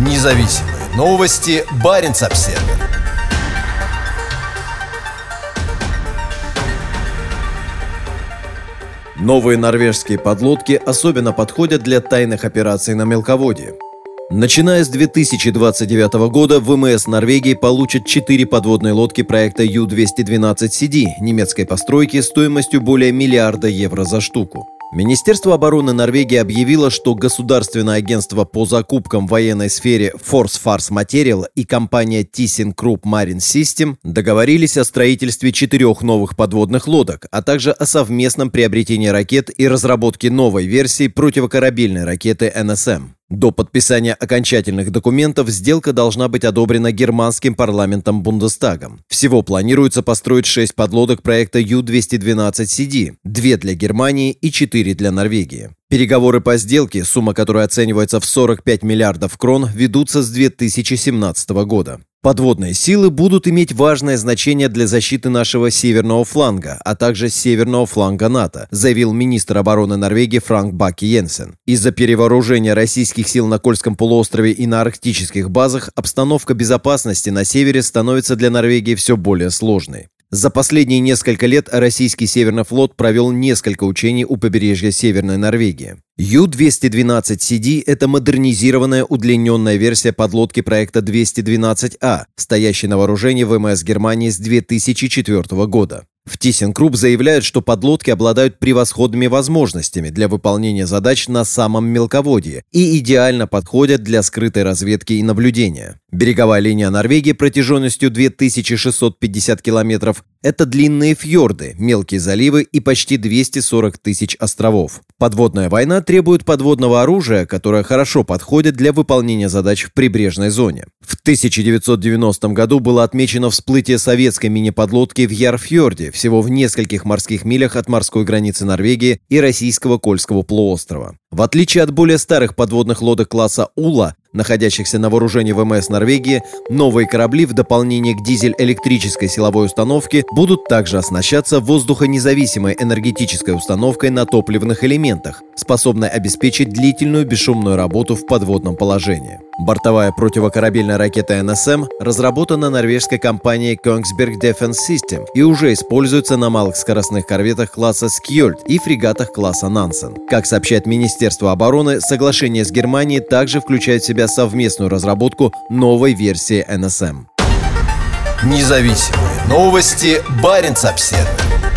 Независимые новости. Барин обсерва Новые норвежские подлодки особенно подходят для тайных операций на мелководье. Начиная с 2029 года ВМС Норвегии получат 4 подводные лодки проекта Ю-212CD немецкой постройки стоимостью более миллиарда евро за штуку. Министерство обороны Норвегии объявило, что Государственное агентство по закупкам в военной сфере Force Fars Material и компания ThyssenKrupp Marine System договорились о строительстве четырех новых подводных лодок, а также о совместном приобретении ракет и разработке новой версии противокорабельной ракеты НСМ. До подписания окончательных документов сделка должна быть одобрена германским парламентом Бундестагом. Всего планируется построить шесть подлодок проекта Ю-212CD, две для Германии и четыре для Норвегии. Переговоры по сделке, сумма которой оценивается в 45 миллиардов крон, ведутся с 2017 года. Подводные силы будут иметь важное значение для защиты нашего северного фланга, а также северного фланга НАТО, заявил министр обороны Норвегии Франк Баки Йенсен. Из-за перевооружения российских сил на Кольском полуострове и на арктических базах обстановка безопасности на севере становится для Норвегии все более сложной. За последние несколько лет российский Северный флот провел несколько учений у побережья Северной Норвегии. Ю-212CD – это модернизированная удлиненная версия подлодки проекта 212А, стоящей на вооружении ВМС Германии с 2004 года. В ThyssenKrupp заявляют, что подлодки обладают превосходными возможностями для выполнения задач на самом мелководье и идеально подходят для скрытой разведки и наблюдения. Береговая линия Норвегии протяженностью 2650 километров – это длинные фьорды, мелкие заливы и почти 240 тысяч островов. Подводная война требует подводного оружия, которое хорошо подходит для выполнения задач в прибрежной зоне. В 1990 году было отмечено всплытие советской мини-подлодки в Ярфьорде, всего в нескольких морских милях от морской границы Норвегии и российского Кольского полуострова. В отличие от более старых подводных лодок класса «Ула», находящихся на вооружении ВМС Норвегии, новые корабли в дополнение к дизель-электрической силовой установке будут также оснащаться воздухонезависимой энергетической установкой на топливных элементах, способной обеспечить длительную бесшумную работу в подводном положении. Бортовая противокорабельная ракета НСМ разработана норвежской компанией Kongsberg Defense System и уже используется на малых скоростных корветах класса Skjold и фрегатах класса Нансен. Как сообщает Министерство обороны, соглашение с Германией также включает в себя совместную разработку новой версии НСМ. Независимые новости. Барин обседный.